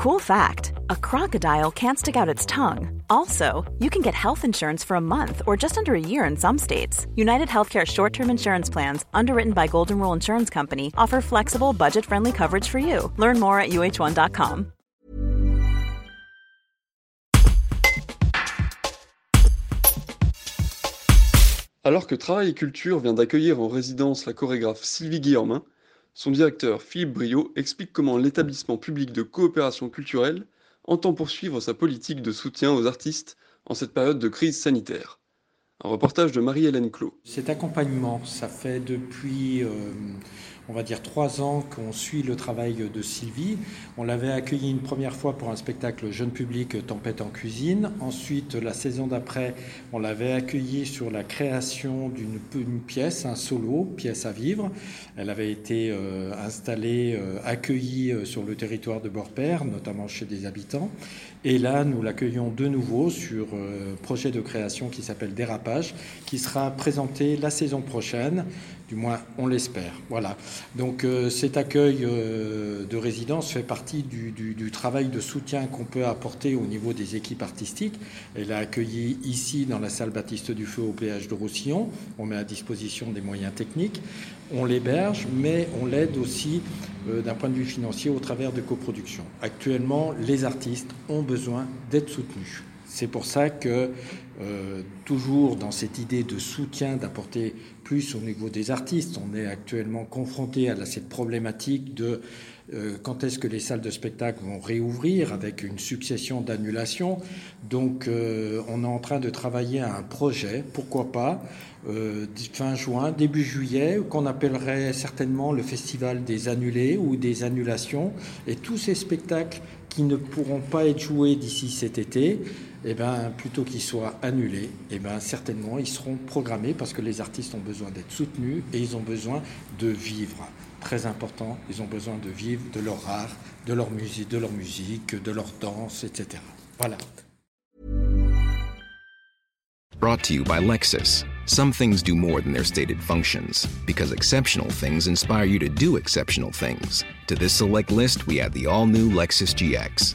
Cool fact a crocodile can't stick out its tongue. Also, you can get health insurance for a month or just under a year in some states. United Healthcare short term insurance plans, underwritten by Golden Rule Insurance Company, offer flexible, budget friendly coverage for you. Learn more at uh1.com. Alors que Travail et Culture vient d'accueillir en résidence la chorégraphe Sylvie Guillermin, son directeur Philippe Brio explique comment l'établissement public de coopération culturelle entend poursuivre sa politique de soutien aux artistes en cette période de crise sanitaire. Un reportage de Marie-Hélène Clot. Cet accompagnement, ça fait depuis, euh, on va dire, trois ans qu'on suit le travail de Sylvie. On l'avait accueilli une première fois pour un spectacle jeune public Tempête en cuisine. Ensuite, la saison d'après, on l'avait accueilli sur la création d'une pièce, un solo, pièce à vivre. Elle avait été euh, installée, euh, accueillie sur le territoire de Borpère, notamment chez des habitants. Et là, nous l'accueillons de nouveau sur un projet de création qui s'appelle Dérapage qui sera présenté la saison prochaine, du moins on l'espère. Voilà. Donc euh, cet accueil euh, de résidence fait partie du, travail de soutien qu'on peut apporter au niveau des équipes artistiques. Elle a accueilli ici dans la salle Baptiste du Feu au péage de Roussillon. On met à disposition des moyens techniques. On l'héberge, mais on l'aide aussi euh, d'un point de vue financier au travers de coproductions. Actuellement, les artistes ont besoin d'être soutenus. C'est pour ça que, euh, toujours dans cette idée de soutien, d'apporter plus au niveau des artistes, on est actuellement confronté à cette problématique de euh, quand est-ce que les salles de spectacle vont réouvrir avec une succession d'annulations. Donc euh, on est en train de travailler à un projet, pourquoi pas, fin juin, début juillet, qu'on appellerait certainement le festival des annulés ou des annulations. Et tous ces spectacles qui ne pourront pas être joués d'ici cet été, eh ben, plutôt qu'ils soient annulés, eh ben, certainement ils seront programmés parce que les artistes ont besoin d'être soutenus et ils ont besoin de vivre. Très important, ils ont besoin de vivre de leur art, de leur musique, de leur musique, de leur danse, etc. Voilà. Brought to you by Lexus. Some things do more than their stated functions, because exceptional things inspire you to do exceptional things. To this select list, we add the all new Lexus GX.